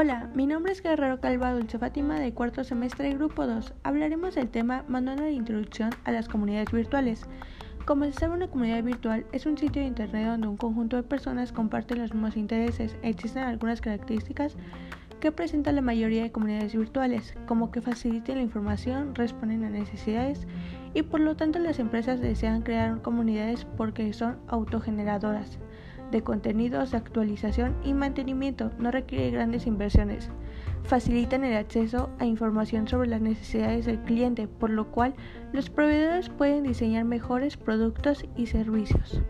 Hola, mi nombre es Guerrero Calva Dulce Fátima de cuarto semestre Grupo 2. Hablaremos del tema Manual de Introducción a las Comunidades Virtuales. Como se sabe, una comunidad virtual es un sitio de internet donde un conjunto de personas comparten los mismos intereses. Existen algunas características que presentan la mayoría de comunidades virtuales, como que faciliten la información, responden a necesidades y por lo tanto las empresas desean crear comunidades porque son autogeneradoras de contenidos de actualización y mantenimiento, no requiere grandes inversiones. Facilitan el acceso a información sobre las necesidades del cliente, por lo cual los proveedores pueden diseñar mejores productos y servicios.